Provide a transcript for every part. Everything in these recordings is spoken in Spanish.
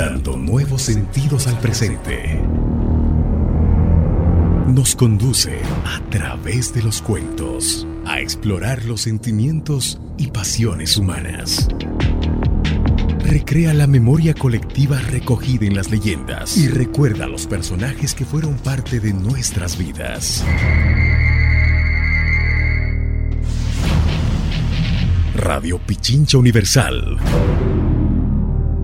dando nuevos sentidos al presente. Nos conduce a través de los cuentos a explorar los sentimientos y pasiones humanas. Recrea la memoria colectiva recogida en las leyendas y recuerda los personajes que fueron parte de nuestras vidas. Radio Pichincha Universal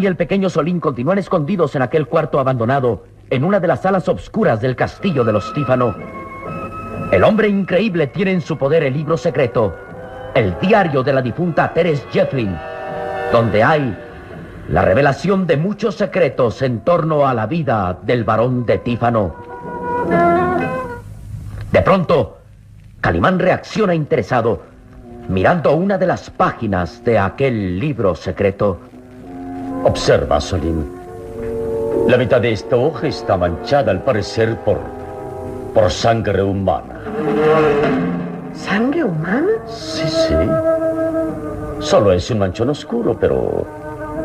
Y el pequeño Solín continúan escondidos en aquel cuarto abandonado, en una de las salas obscuras del castillo de los Tífano. El hombre increíble tiene en su poder el libro secreto, el diario de la difunta Teres Jefflin, donde hay la revelación de muchos secretos en torno a la vida del varón de Tífano. De pronto, Calimán reacciona interesado, mirando una de las páginas de aquel libro secreto. Observa, Solín. La mitad de esta hoja está manchada al parecer por. por sangre humana. ¿Sangre humana? Sí, sí. Solo es un manchón oscuro, pero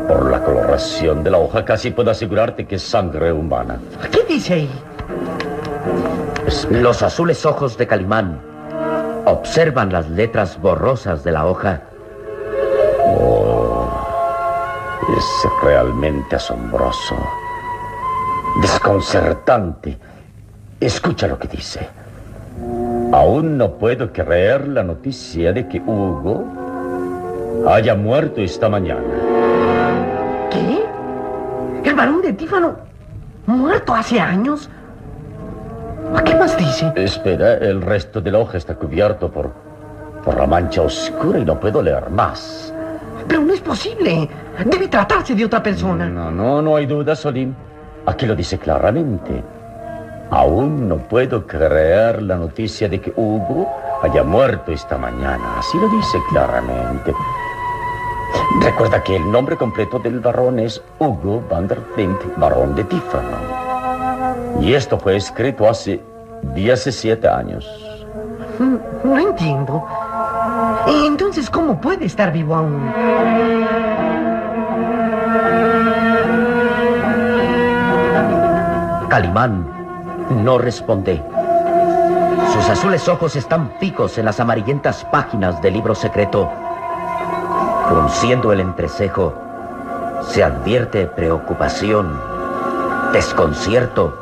por la coloración de la hoja casi puedo asegurarte que es sangre humana. ¿Qué dice ahí? Los azules ojos de Calimán observan las letras borrosas de la hoja. Oh, es realmente asombroso. Desconcertante. Escucha lo que dice. Aún no puedo creer la noticia de que Hugo haya muerto esta mañana. ¿Qué? ¿El varón de Tífano muerto hace años? ¿Qué más dice? Espera, el resto de la hoja está cubierto por, por la mancha oscura y no puedo leer más. Pero no es posible. Debe tratarse de otra persona. No, no, no hay duda, Solim. Aquí lo dice claramente. Aún no puedo creer la noticia de que Hugo haya muerto esta mañana. Así lo dice claramente. Recuerda que el nombre completo del varón es Hugo van der Flint, varón de Tífano. Y esto fue escrito hace 17 años. No entiendo. Entonces, ¿cómo puede estar vivo aún? Calimán no responde. Sus azules ojos están fijos en las amarillentas páginas del libro secreto. Frunciendo el entrecejo, se advierte preocupación, desconcierto.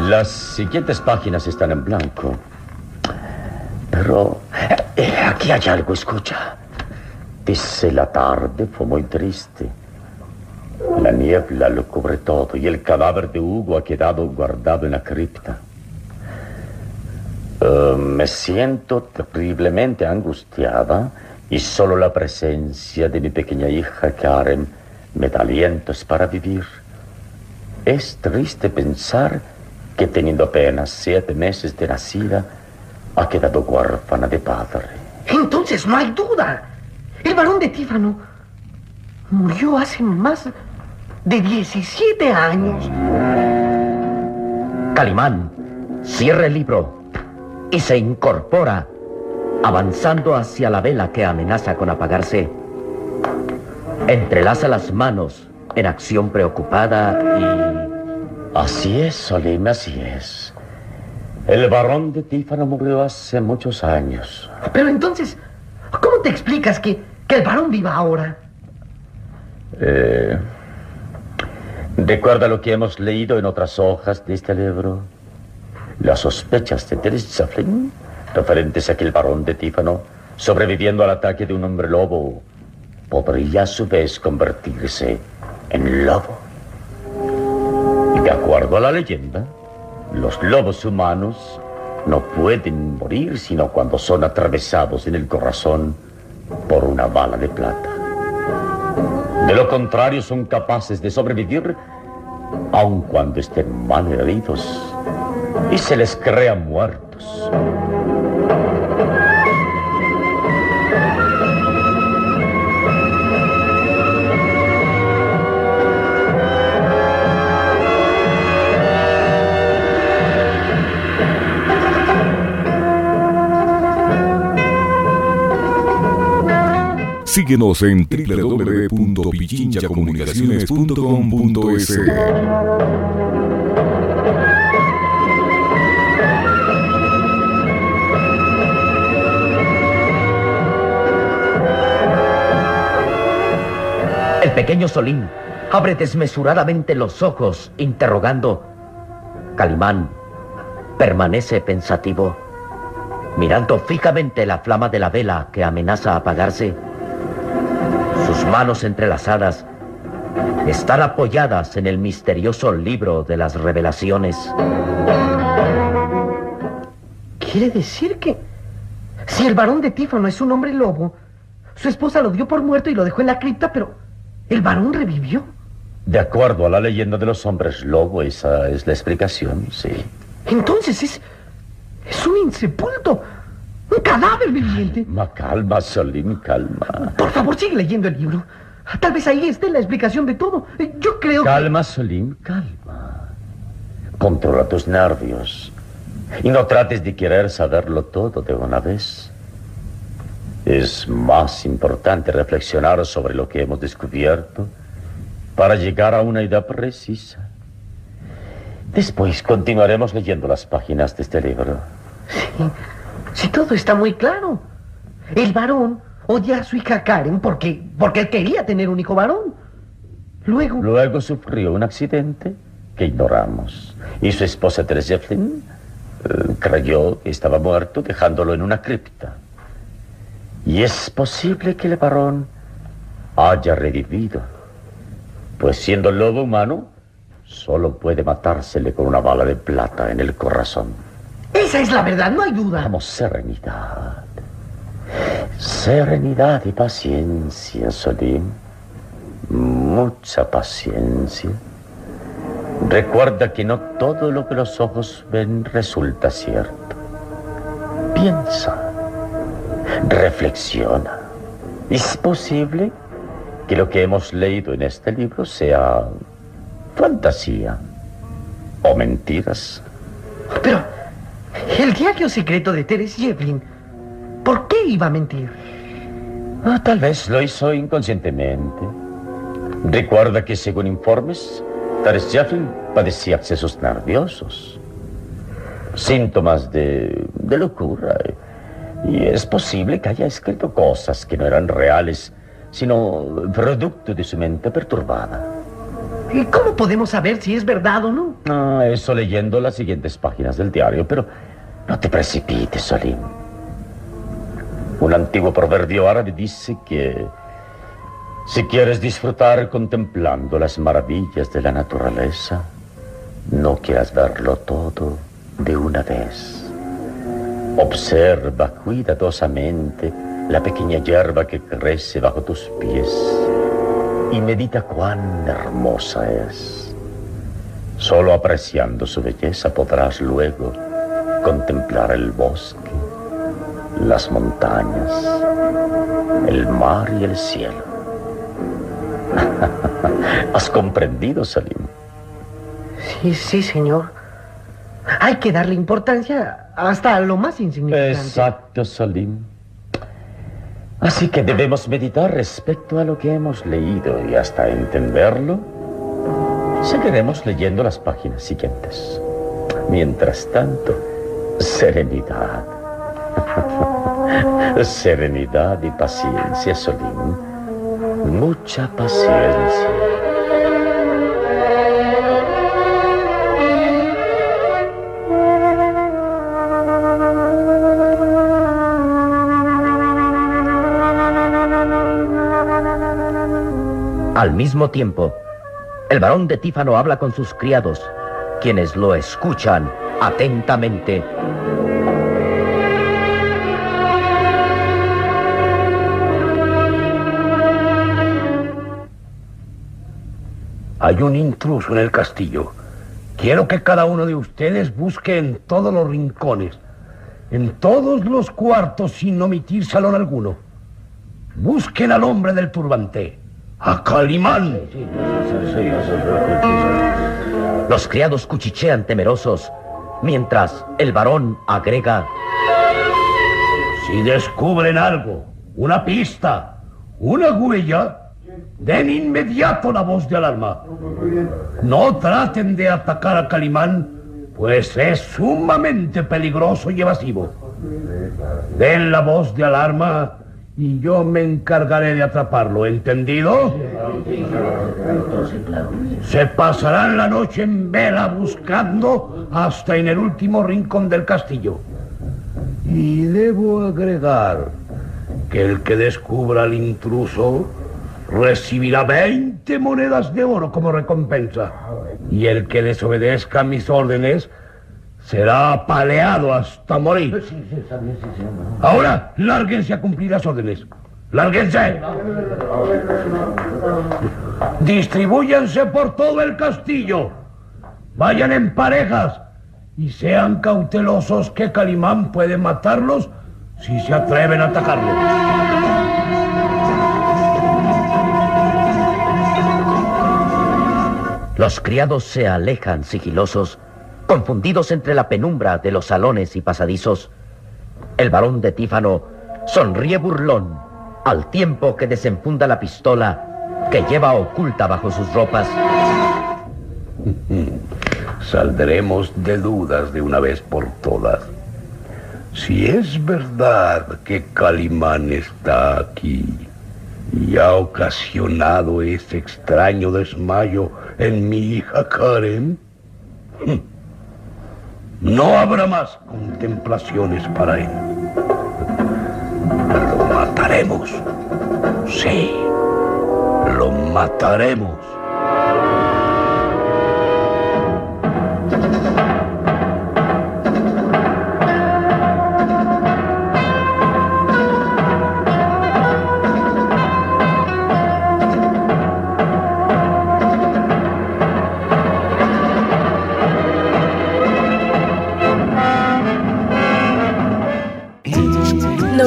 Las siguientes páginas están en blanco. Pero eh, aquí hay algo, escucha. Dice la tarde fue muy triste. La niebla lo cubre todo y el cadáver de Hugo ha quedado guardado en la cripta. Eh, me siento terriblemente angustiada y solo la presencia de mi pequeña hija Karen me da alientos para vivir. Es triste pensar que teniendo apenas siete meses de nacida, ha quedado huérfana de padre. Entonces no hay duda. El varón de Tífano murió hace más de 17 años. Calimán cierra el libro y se incorpora, avanzando hacia la vela que amenaza con apagarse. Entrelaza las manos en acción preocupada y... Así es, Solim, así es. El varón de Tífano murió hace muchos años. Pero entonces, ¿cómo te explicas que, que el varón viva ahora? Eh, ¿Recuerda lo que hemos leído en otras hojas de este libro? Las sospechas de Teres Flynn, referentes a que el varón de Tífano, sobreviviendo al ataque de un hombre lobo, podría a su vez convertirse en lobo. Y de acuerdo a la leyenda, los lobos humanos no pueden morir sino cuando son atravesados en el corazón por una bala de plata. De lo contrario, son capaces de sobrevivir aun cuando estén mal heridos y se les crean muertos. Síguenos en www.pichinchacomunicaciones.com.es. El pequeño Solín abre desmesuradamente los ojos, interrogando. Calimán permanece pensativo, mirando fijamente la flama de la vela que amenaza apagarse sus manos entrelazadas están apoyadas en el misterioso libro de las revelaciones. Quiere decir que si el varón de Tífano es un hombre lobo, su esposa lo dio por muerto y lo dejó en la cripta, pero el varón revivió. De acuerdo a la leyenda de los hombres lobo, esa es la explicación, sí. Entonces es, es un insepulto. Un cadáver viviente. Calma, calma, Solim, calma. Por favor, sigue leyendo el libro. Tal vez ahí esté la explicación de todo. Yo creo Calma, Solim, calma. Controla tus nervios. Y no trates de querer saberlo todo de una vez. Es más importante reflexionar sobre lo que hemos descubierto para llegar a una idea precisa. Después continuaremos leyendo las páginas de este libro. Sí. Si todo está muy claro. El varón odia a su hija Karen porque, porque él quería tener un hijo varón. Luego... Luego sufrió un accidente que ignoramos. Y su esposa Teresa eh, creyó que estaba muerto dejándolo en una cripta. Y es posible que el varón haya revivido. Pues siendo lobo humano, solo puede matársele con una bala de plata en el corazón. Esa es la verdad, no hay duda. Vamos, serenidad. Serenidad y paciencia, Solim. Mucha paciencia. Recuerda que no todo lo que los ojos ven resulta cierto. Piensa. Reflexiona. ¿Es posible que lo que hemos leído en este libro sea fantasía o mentiras? Pero... El diario secreto de Teres Yevlin. ¿Por qué iba a mentir? Ah, tal vez lo hizo inconscientemente. Recuerda que según informes, Teres Yevlin padecía accesos nerviosos, síntomas de, de locura. Y es posible que haya escrito cosas que no eran reales, sino producto de su mente perturbada. ¿Y cómo podemos saber si es verdad o no? Ah, eso leyendo las siguientes páginas del diario, pero no te precipites, Salim. Un antiguo proverbio árabe dice que si quieres disfrutar contemplando las maravillas de la naturaleza, no quieras verlo todo de una vez. Observa cuidadosamente la pequeña hierba que crece bajo tus pies y medita cuán hermosa es. Solo apreciando su belleza podrás luego contemplar el bosque, las montañas, el mar y el cielo. ¿Has comprendido, Salim? Sí, sí, señor. Hay que darle importancia hasta lo más insignificante. Exacto, Salim. Así que debemos meditar respecto a lo que hemos leído y hasta entenderlo, seguiremos leyendo las páginas siguientes. Mientras tanto, serenidad. serenidad y paciencia, Salim. Mucha paciencia. Al mismo tiempo, el varón de Tífano habla con sus criados, quienes lo escuchan atentamente. Hay un intruso en el castillo. Quiero que cada uno de ustedes busque en todos los rincones, en todos los cuartos sin omitir salón alguno. Busquen al hombre del turbante, a Calimán. Los criados cuchichean temerosos, mientras el varón agrega, Si descubren algo, una pista, una huella, den inmediato la voz de alarma. No traten de atacar a Calimán, pues es sumamente peligroso y evasivo. Den la voz de alarma y yo me encargaré de atraparlo, ¿entendido? Se pasarán la noche en vela buscando hasta en el último rincón del castillo. Y debo agregar que el que descubra al intruso recibirá 20 monedas de oro como recompensa. Y el que desobedezca mis órdenes será apaleado hasta morir. Ahora, lárguense a cumplir las órdenes. ¡Lárguense! Distribúyanse por todo el castillo. Vayan en parejas y sean cautelosos que Calimán puede matarlos si se atreven a atacarlo. Los criados se alejan sigilosos, confundidos entre la penumbra de los salones y pasadizos. El varón de Tífano sonríe burlón al tiempo que desenfunda la pistola que lleva oculta bajo sus ropas. Saldremos de dudas de una vez por todas. Si es verdad que Calimán está aquí y ha ocasionado ese extraño desmayo en mi hija Karen, no habrá más contemplaciones para él. Lo mataremos. Sí, lo mataremos.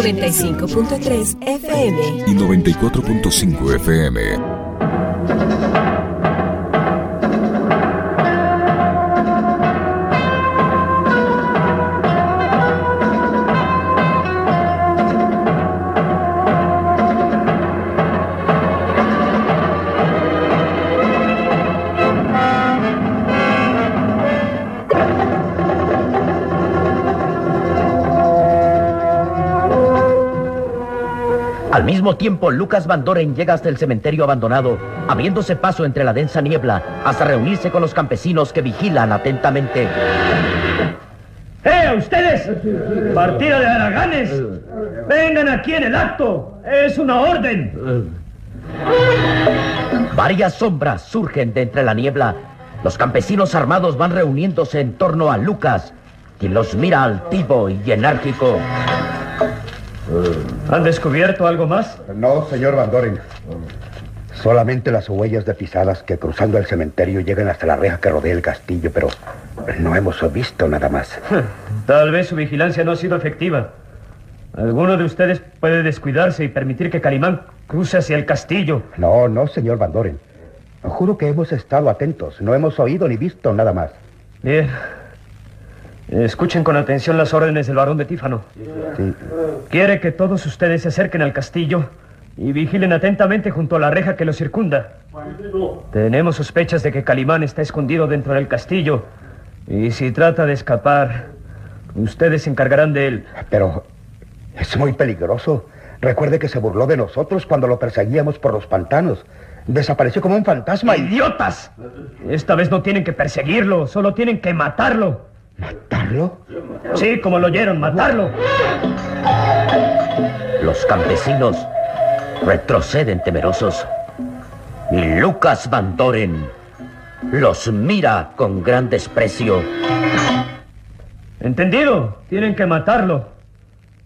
...95.3 FM... y 94.5 FM. Mismo tiempo, Lucas Van Doren llega hasta el cementerio abandonado, abriéndose paso entre la densa niebla hasta reunirse con los campesinos que vigilan atentamente. ¡Eh, ustedes! ¡Partida de haraganes! ¡Vengan aquí en el acto! ¡Es una orden! Varias sombras surgen de entre la niebla. Los campesinos armados van reuniéndose en torno a Lucas, quien los mira altivo y enérgico. ¿Han descubierto algo más? No, señor Van Doren. Solamente las huellas de pisadas que cruzando el cementerio llegan hasta la reja que rodea el castillo, pero no hemos visto nada más. Tal vez su vigilancia no ha sido efectiva. Alguno de ustedes puede descuidarse y permitir que Calimán cruce hacia el castillo. No, no, señor Van Doren. Juro que hemos estado atentos. No hemos oído ni visto nada más. Bien. Escuchen con atención las órdenes del barón de Tífano. Sí. Quiere que todos ustedes se acerquen al castillo y vigilen atentamente junto a la reja que lo circunda. Tenemos sospechas de que Calimán está escondido dentro del castillo. Y si trata de escapar, ustedes se encargarán de él. Pero es muy peligroso. Recuerde que se burló de nosotros cuando lo perseguíamos por los pantanos. Desapareció como un fantasma. ¡Idiotas! Esta vez no tienen que perseguirlo, solo tienen que matarlo. ¿Matarlo? Sí, como lo oyeron, matarlo. Los campesinos retroceden temerosos. Y Lucas Van Doren los mira con gran desprecio. ¿Entendido? Tienen que matarlo.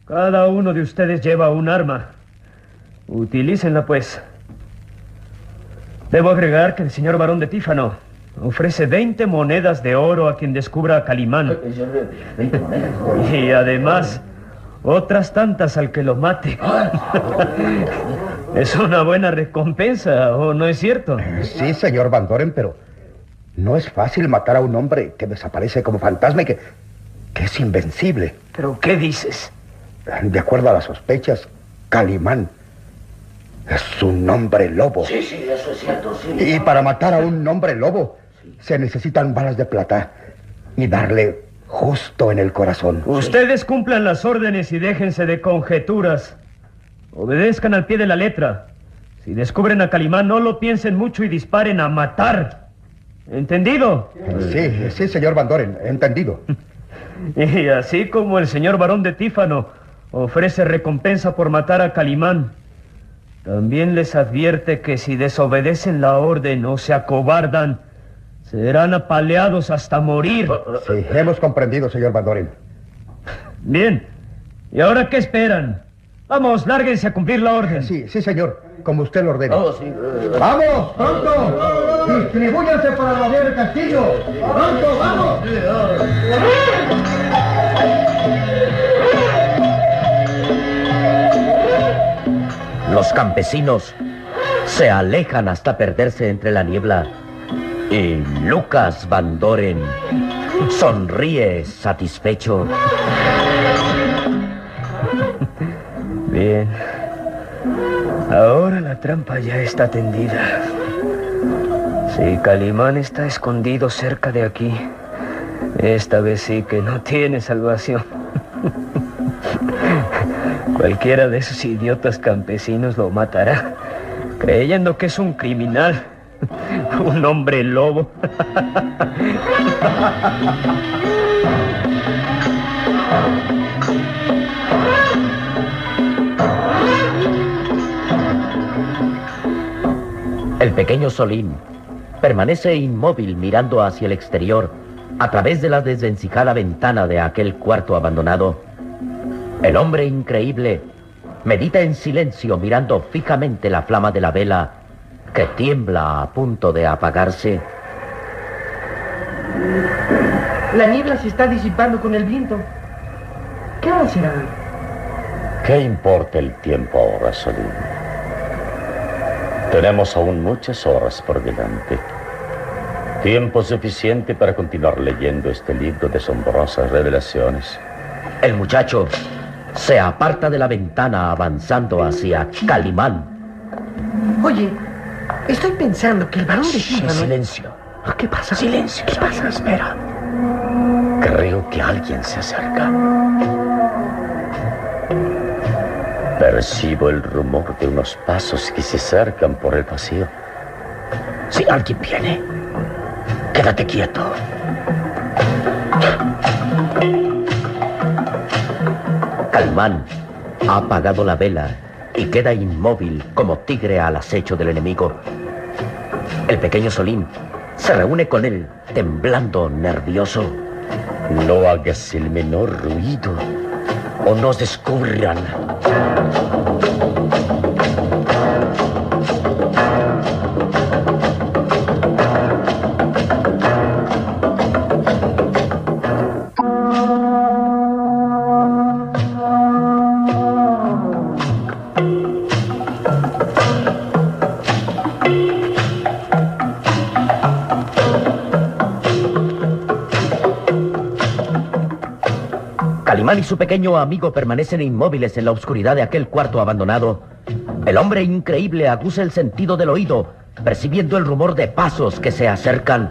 Cada uno de ustedes lleva un arma. Utilícenla, pues. Debo agregar que el señor barón de Tífano ofrece 20 monedas de oro a quien descubra a Calimán. Y además, otras tantas al que lo mate. es una buena recompensa, ¿o no es cierto? Sí, señor Van Doren, pero no es fácil matar a un hombre que desaparece como fantasma y que, que es invencible. ¿Pero qué dices? De acuerdo a las sospechas, Calimán es un hombre lobo. Sí, sí, eso es cierto, sí. Y para matar a un hombre lobo se necesitan balas de plata y darle justo en el corazón. Ustedes cumplan las órdenes y déjense de conjeturas. Obedezcan al pie de la letra. Si descubren a Calimán, no lo piensen mucho y disparen a matar. ¿Entendido? Sí, sí, señor Van Doren, entendido. Y así como el señor barón de Tífano ofrece recompensa por matar a Calimán, también les advierte que si desobedecen la orden o se acobardan, serán apaleados hasta morir. Sí, hemos comprendido, señor Van Doren. Bien. ¿Y ahora qué esperan? Vamos, lárguense a cumplir la orden. Sí, sí, señor, como usted lo ordena. Oh, sí. ¡Vamos, pronto! ¡Distribúyanse para rodear el castillo! ¡Pronto, vamos! Los campesinos se alejan hasta perderse entre la niebla. Y Lucas Van Doren sonríe satisfecho. Bien. Ahora la trampa ya está tendida. Si Calimán está escondido cerca de aquí, esta vez sí que no tiene salvación. Cualquiera de esos idiotas campesinos lo matará, creyendo que es un criminal, un hombre lobo. El pequeño Solín permanece inmóvil mirando hacia el exterior a través de la desvencijada ventana de aquel cuarto abandonado. El hombre increíble medita en silencio mirando fijamente la flama de la vela que tiembla a punto de apagarse. La niebla se está disipando con el viento. ¿Qué hora será? ¿Qué importa el tiempo ahora, Solín? Tenemos aún muchas horas por delante. Tiempo suficiente para continuar leyendo este libro de asombrosas revelaciones. El muchacho se aparta de la ventana avanzando hacia Calimán. Oye, estoy pensando que el varón de Tífano... Silencio. ¿Qué pasa? Silencio. ¿Qué pasa? Espera. Creo que alguien se acerca. Percibo el rumor de unos pasos que se acercan por el pasillo. Si alguien viene, quédate quieto. Calimán ha apagado la vela y queda inmóvil como tigre al acecho del enemigo. El pequeño Solín se reúne con él, temblando nervioso. No hagas el menor ruido o nos descubrirán. Calimán y su pequeño amigo permanecen inmóviles en la oscuridad de aquel cuarto abandonado. El hombre increíble aguza el sentido del oído, percibiendo el rumor de pasos que se acercan.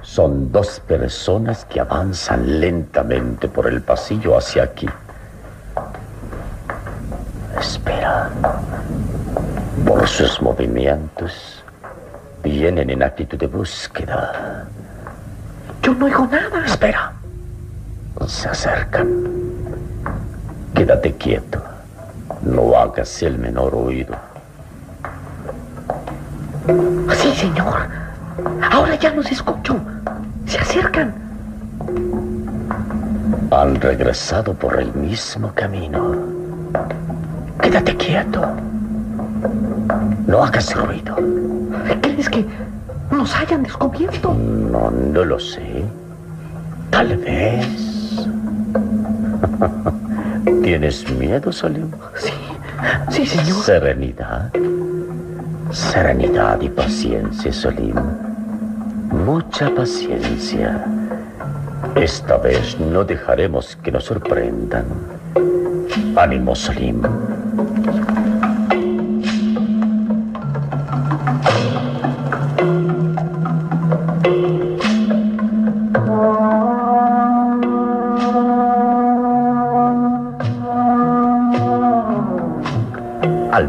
Son dos personas que avanzan lentamente por el pasillo hacia aquí. Espera. Por sus movimientos, vienen en actitud de búsqueda. Yo no oigo nada. Espera. Se acercan. Quédate quieto. No hagas el menor oído. Sí, señor. Ahora ya nos escucho. Se acercan. Han regresado por el mismo camino. Quédate quieto. No hagas ruido. ¿Crees que nos hayan descubierto? No, no lo sé. Tal vez. ¿Tienes miedo, Salim? Sí, sí, señor. Serenidad. Serenidad y paciencia, Salim. Mucha paciencia. Esta vez no dejaremos que nos sorprendan. Ánimo, Salim.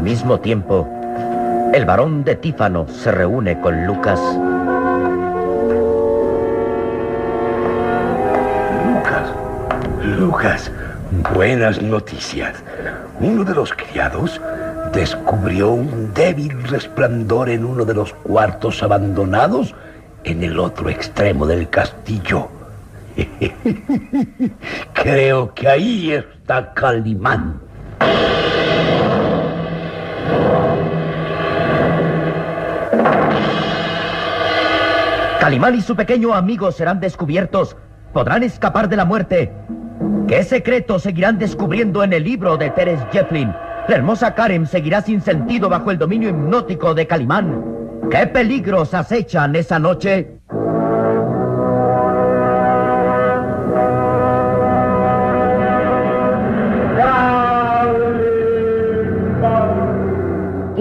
Al mismo tiempo, el varón de Tífano se reúne con Lucas. Lucas, Lucas, buenas noticias. Uno de los criados descubrió un débil resplandor en uno de los cuartos abandonados en el otro extremo del castillo. Creo que ahí está Calimán. Calimán y su pequeño amigo serán descubiertos. Podrán escapar de la muerte. ¿Qué secretos seguirán descubriendo en el libro de Teres Jefflin? La hermosa Karen seguirá sin sentido bajo el dominio hipnótico de Calimán. ¿Qué peligros acechan esa noche?